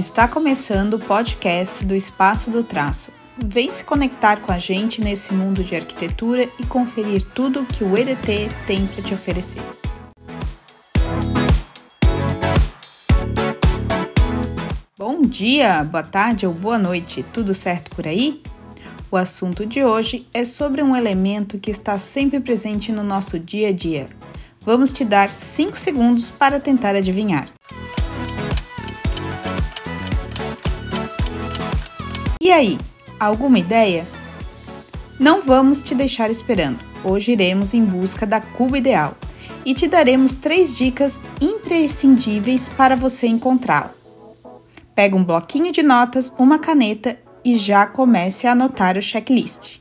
Está começando o podcast do Espaço do Traço. Vem se conectar com a gente nesse mundo de arquitetura e conferir tudo que o EDT tem para te oferecer. Bom dia, boa tarde ou boa noite, tudo certo por aí? O assunto de hoje é sobre um elemento que está sempre presente no nosso dia a dia. Vamos te dar 5 segundos para tentar adivinhar. E aí, alguma ideia? Não vamos te deixar esperando. Hoje iremos em busca da cuba ideal e te daremos três dicas imprescindíveis para você encontrá-la. Pega um bloquinho de notas, uma caneta e já comece a anotar o checklist.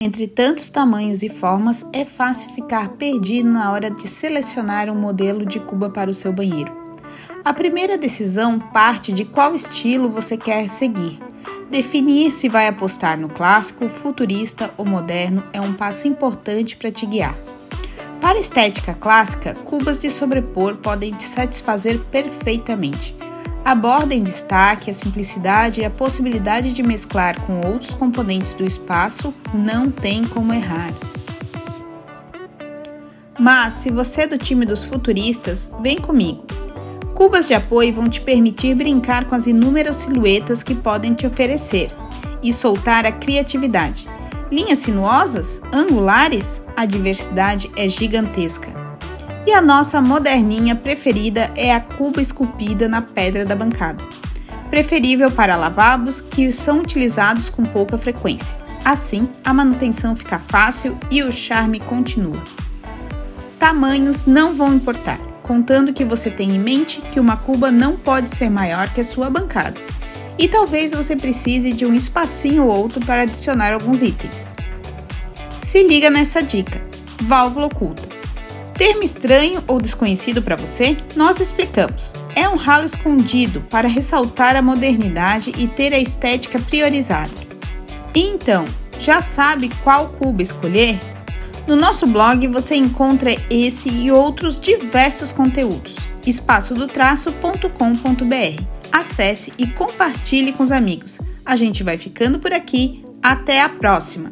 Entre tantos tamanhos e formas, é fácil ficar perdido na hora de selecionar um modelo de cuba para o seu banheiro. A primeira decisão parte de qual estilo você quer seguir. Definir se vai apostar no clássico, futurista ou moderno é um passo importante para te guiar. Para estética clássica, cubas de sobrepor podem te satisfazer perfeitamente. A borda em destaque, a simplicidade e a possibilidade de mesclar com outros componentes do espaço não tem como errar. Mas, se você é do time dos futuristas, vem comigo. Cubas de apoio vão te permitir brincar com as inúmeras silhuetas que podem te oferecer e soltar a criatividade. Linhas sinuosas, angulares, a diversidade é gigantesca. E a nossa moderninha preferida é a cuba esculpida na pedra da bancada. Preferível para lavabos que são utilizados com pouca frequência. Assim, a manutenção fica fácil e o charme continua. Tamanhos não vão importar contando que você tenha em mente que uma cuba não pode ser maior que a sua bancada. E talvez você precise de um espacinho ou outro para adicionar alguns itens. Se liga nessa dica: válvula oculta. Termo estranho ou desconhecido para você? Nós explicamos. É um ralo escondido para ressaltar a modernidade e ter a estética priorizada. E então, já sabe qual cuba escolher? No nosso blog você encontra esse e outros diversos conteúdos. espaçodotraço.com.br. Acesse e compartilhe com os amigos. A gente vai ficando por aqui. Até a próxima!